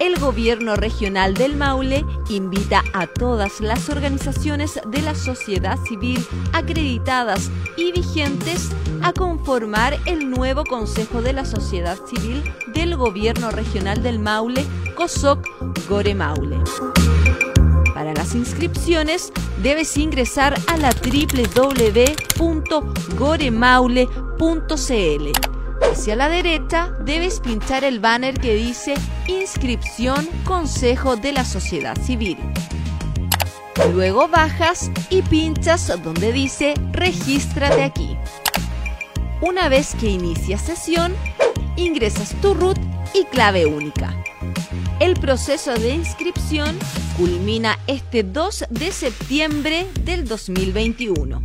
el gobierno regional del Maule invita a todas las organizaciones de la sociedad civil acreditadas y vigentes a conformar el nuevo Consejo de la Sociedad Civil del Gobierno Regional del Maule, COSOC Gore Maule. Para las inscripciones debes ingresar a la www.goremaule.cl Hacia la derecha debes pinchar el banner que dice Inscripción Consejo de la Sociedad Civil. Luego bajas y pinchas donde dice Regístrate aquí. Una vez que inicia sesión, ingresas tu root y clave única. El proceso de inscripción culmina este 2 de septiembre del 2021.